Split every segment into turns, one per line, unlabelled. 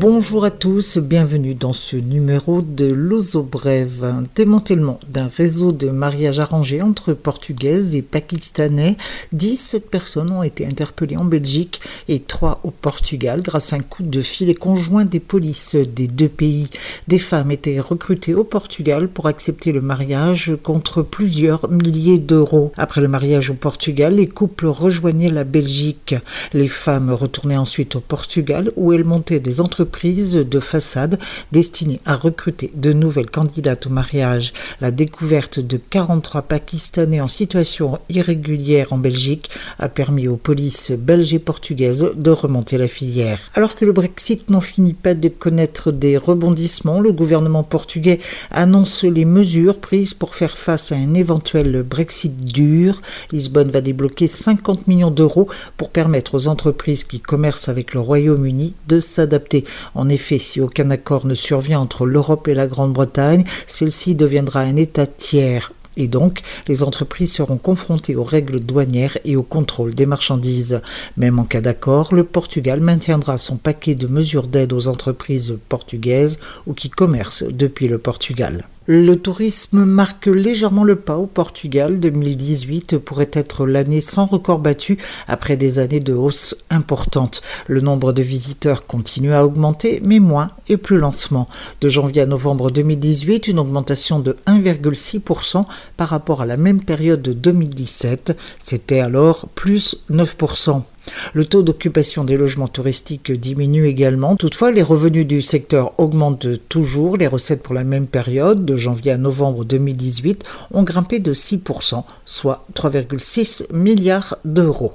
Bonjour à tous, bienvenue dans ce numéro de L'Ozo Brève, démantèlement d'un réseau de mariages arrangés entre portugaises et pakistanais. 17 personnes ont été interpellées en Belgique et 3 au Portugal grâce à un coup de filet conjoint des polices des deux pays. Des femmes étaient recrutées au Portugal pour accepter le mariage contre plusieurs milliers d'euros. Après le mariage au Portugal, les couples rejoignaient la Belgique. Les femmes retournaient ensuite au Portugal où elles montaient des entreprises de façade destinée à recruter de nouvelles candidates au mariage. La découverte de 43 Pakistanais en situation irrégulière en Belgique a permis aux polices belges et portugaises de remonter la filière. Alors que le Brexit n'en finit pas de connaître des rebondissements, le gouvernement portugais annonce les mesures prises pour faire face à un éventuel Brexit dur. Lisbonne va débloquer 50 millions d'euros pour permettre aux entreprises qui commercent avec le Royaume-Uni de s'adapter en effet, si aucun accord ne survient entre l'Europe et la Grande-Bretagne, celle-ci deviendra un État tiers et donc les entreprises seront confrontées aux règles douanières et au contrôle des marchandises. Même en cas d'accord, le Portugal maintiendra son paquet de mesures d'aide aux entreprises portugaises ou qui commercent depuis le Portugal. Le tourisme marque légèrement le pas au Portugal. 2018 pourrait être l'année sans record battu après des années de hausse importante. Le nombre de visiteurs continue à augmenter, mais moins et plus lentement. De janvier à novembre 2018, une augmentation de 1,6% par rapport à la même période de 2017. C'était alors plus 9%. Le taux d'occupation des logements touristiques diminue également. Toutefois, les revenus du secteur augmentent toujours. Les recettes pour la même période, de janvier à novembre 2018, ont grimpé de 6%, soit 3,6 milliards d'euros.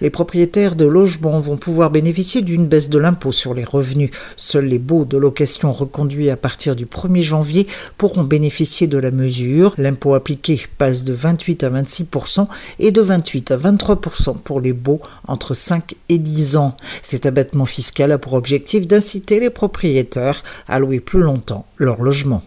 Les propriétaires de logements vont pouvoir bénéficier d'une baisse de l'impôt sur les revenus. Seuls les baux de location reconduits à partir du 1er janvier pourront bénéficier de la mesure. L'impôt appliqué passe de 28 à 26% et de 28 à 23% pour les baux entre 5 et 10 ans. Cet abattement fiscal a pour objectif d'inciter les propriétaires à louer plus longtemps leur logement.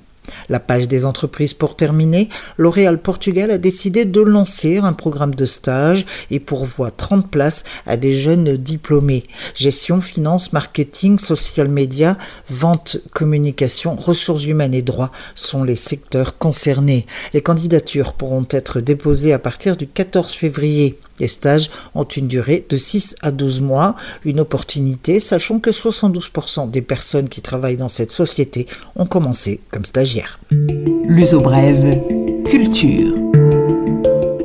La page des entreprises pour terminer, L'Oréal Portugal a décidé de lancer un programme de stage et pourvoit 30 places à des jeunes diplômés. Gestion, finance, marketing, social media, vente, communication, ressources humaines et droits sont les secteurs concernés. Les candidatures pourront être déposées à partir du 14 février. Les stages ont une durée de 6 à 12 mois, une opportunité, sachant que 72% des personnes qui travaillent dans cette société ont commencé comme stagiaires.
L'uso brève, culture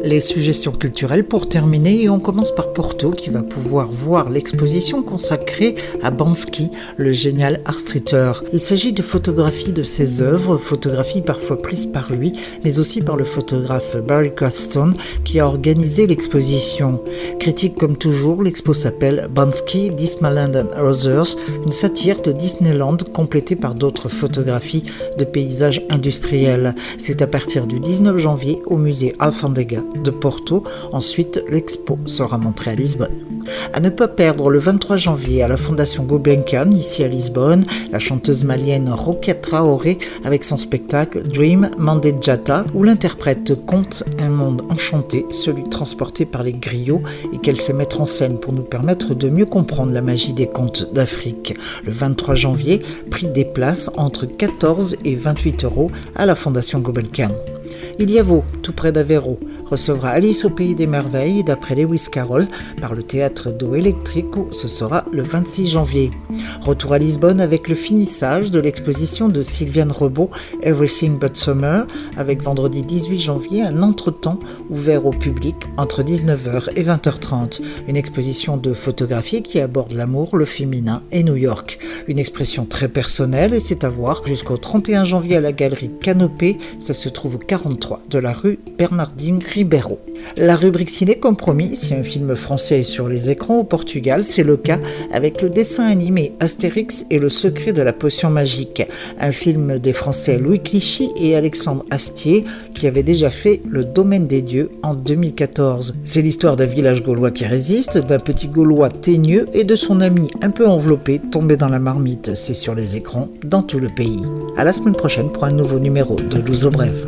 les suggestions culturelles pour terminer et on commence par Porto qui va pouvoir voir l'exposition consacrée à Bansky, le génial art. Il s'agit de photographies de ses œuvres, photographies parfois prises par lui, mais aussi par le photographe Barry Croston qui a organisé l'exposition. Critique comme toujours, l'expo s'appelle Bansky, Disneyland and Others, une satire de Disneyland complétée par d'autres photographies de paysages industriels. C'est à partir du 19 janvier au musée Alfandega de Porto. Ensuite, l'expo sera montrée à Lisbonne. À ne pas perdre le 23 janvier à la Fondation Gulbenkian, ici à Lisbonne, la chanteuse malienne Rokia Traoré avec son spectacle Dream Mandejata, où l'interprète conte un monde enchanté, celui transporté par les griots, et qu'elle sait mettre en scène pour nous permettre de mieux comprendre la magie des contes d'Afrique. Le 23 janvier, prix des places entre 14 et 28 euros à la Fondation Gulbenkian. Il y a vous, tout près d'Avero recevra Alice au Pays des Merveilles d'après Lewis Carroll par le théâtre d'eau électrique où ce sera le 26 janvier. Retour à Lisbonne avec le finissage de l'exposition de Sylviane Rebaud Everything But Summer avec vendredi 18 janvier un entretemps ouvert au public entre 19h et 20h30. Une exposition de photographie qui aborde l'amour, le féminin et New York. Une expression très personnelle et c'est à voir jusqu'au 31 janvier à la galerie Canopée. Ça se trouve au 43 de la rue Bernardine La rubrique ciné compromis, si un film français est sur les écrans au Portugal, c'est le cas avec le dessin animé Astérix et le secret de la potion magique, un film des Français Louis Clichy et Alexandre Astier qui avaient déjà fait Le Domaine des Dieux en 2014. C'est l'histoire d'un village gaulois qui résiste, d'un petit gaulois teigneux et de son ami un peu enveloppé tombé dans la marmite. C'est sur les écrans dans tout le pays. À la semaine prochaine pour un nouveau numéro de Louzo Bref.